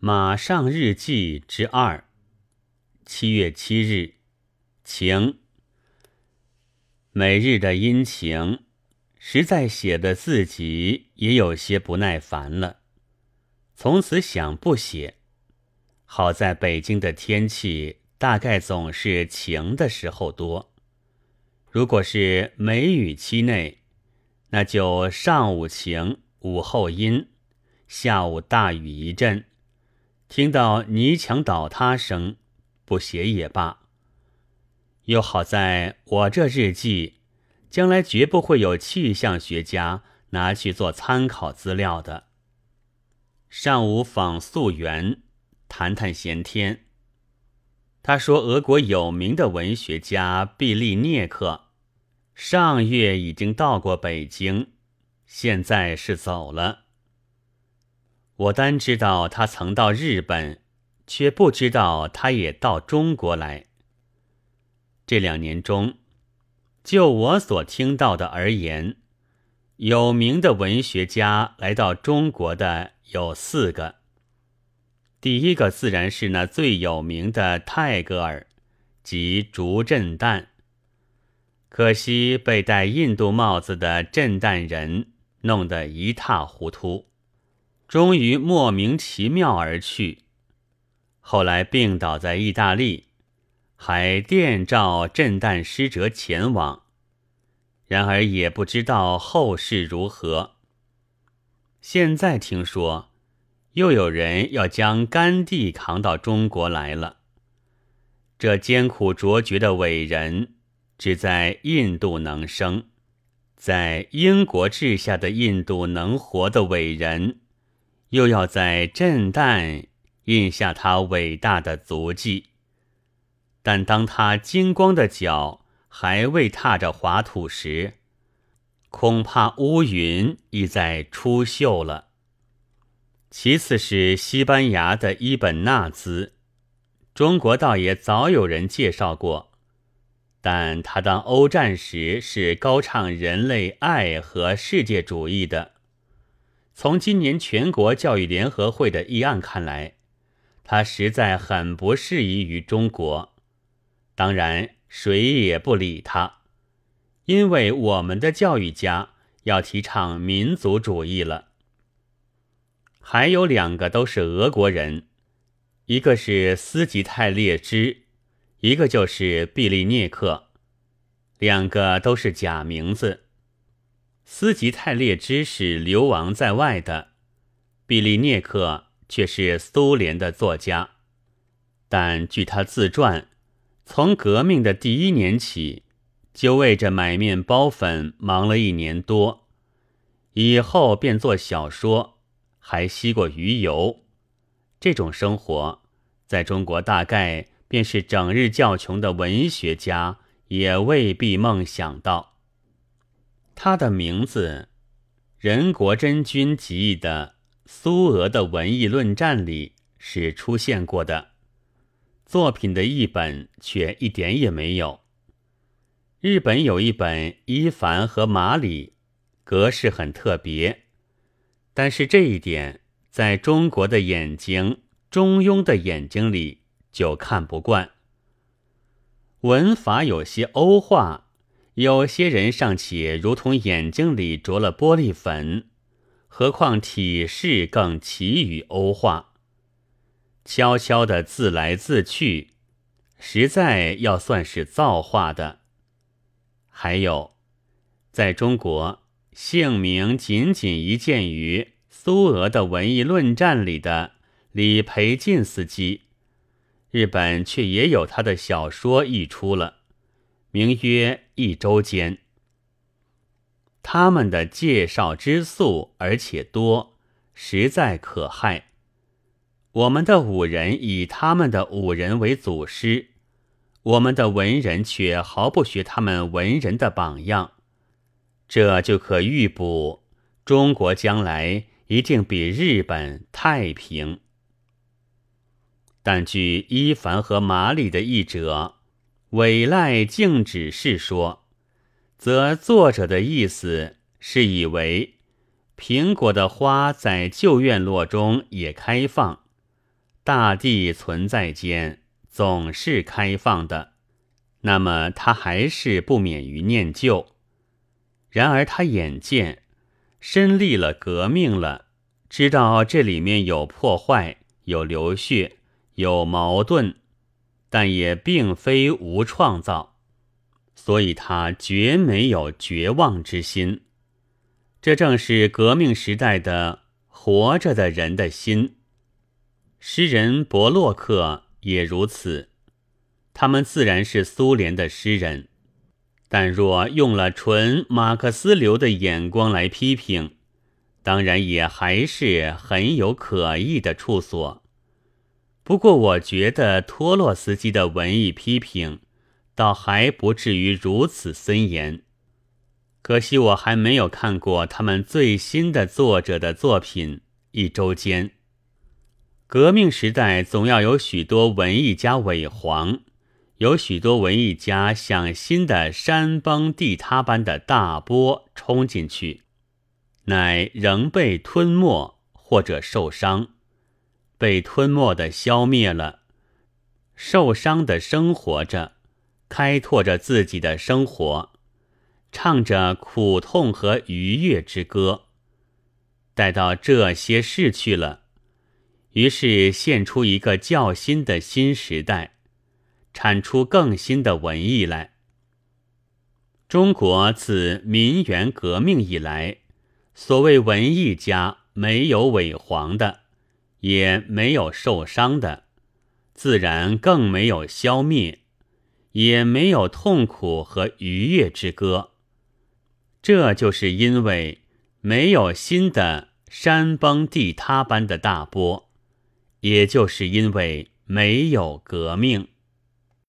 马上日记之二，七月七日，晴。每日的阴晴，实在写的自己也有些不耐烦了。从此想不写。好在北京的天气大概总是晴的时候多。如果是梅雨期内，那就上午晴，午后阴，下午大雨一阵。听到泥墙倒塌声，不写也罢。又好在我这日记，将来绝不会有气象学家拿去做参考资料的。上午访溯源，谈谈闲天。他说，俄国有名的文学家毕利涅克，上月已经到过北京，现在是走了。我单知道他曾到日本，却不知道他也到中国来。这两年中，就我所听到的而言，有名的文学家来到中国的有四个。第一个自然是那最有名的泰戈尔，即竹震旦。可惜被戴印度帽子的震旦人弄得一塌糊涂。终于莫名其妙而去，后来病倒在意大利，还电召震旦使者前往，然而也不知道后事如何。现在听说，又有人要将甘地扛到中国来了。这艰苦卓绝的伟人，只在印度能生，在英国治下的印度能活的伟人。又要在震旦印下他伟大的足迹，但当他金光的脚还未踏着华土时，恐怕乌云已在出岫了。其次是西班牙的伊本纳兹，中国倒也早有人介绍过，但他当欧战时是高唱人类爱和世界主义的。从今年全国教育联合会的议案看来，他实在很不适宜于中国。当然，谁也不理他，因为我们的教育家要提倡民族主义了。还有两个都是俄国人，一个是斯吉泰列支，一个就是毕利涅克，两个都是假名字。斯吉泰列支是流亡在外的，毕利涅克却是苏联的作家。但据他自传，从革命的第一年起，就为着买面包粉忙了一年多，以后便做小说，还吸过鱼油。这种生活，在中国大概便是整日较穷的文学家也未必梦想到。他的名字，任国真君集译的《苏俄的文艺论战》里是出现过的，作品的译本却一点也没有。日本有一本《伊凡和马里》，格式很特别，但是这一点在中国的眼睛、中庸的眼睛里就看不惯，文法有些欧化。有些人尚且如同眼睛里着了玻璃粉，何况体式更奇于欧化，悄悄的自来自去，实在要算是造化的。还有，在中国，姓名仅仅一见于苏俄的文艺论战里的李培进斯基，日本却也有他的小说译出了。名曰一周间，他们的介绍之素而且多，实在可害。我们的武人以他们的武人为祖师，我们的文人却毫不学他们文人的榜样，这就可预卜中国将来一定比日本太平。但据伊凡和马里的译者。委赖静止是说，则作者的意思是以为苹果的花在旧院落中也开放，大地存在间总是开放的，那么他还是不免于念旧。然而他眼见身历了革命了，知道这里面有破坏、有流血、有矛盾，但也并非无创造，所以他绝没有绝望之心。这正是革命时代的活着的人的心。诗人伯洛克也如此，他们自然是苏联的诗人，但若用了纯马克思流的眼光来批评，当然也还是很有可疑的处所。不过，我觉得托洛斯基的文艺批评，倒还不至于如此森严。可惜我还没有看过他们最新的作者的作品。一周间。革命时代总要有许多文艺家伪黄，有许多文艺家像新的山崩地塌般的大波冲进去，乃仍被吞没或者受伤，被吞没的消灭了，受伤的生活着，开拓着自己的生活，唱着苦痛和愉悦之歌。待到这些逝去了。于是现出一个较新的新时代，产出更新的文艺来。中国自民园革命以来，所谓文艺家没有伪黄的，也没有受伤的，自然更没有消灭，也没有痛苦和愉悦之歌。这就是因为没有新的山崩地塌般的大波。也就是因为没有革命。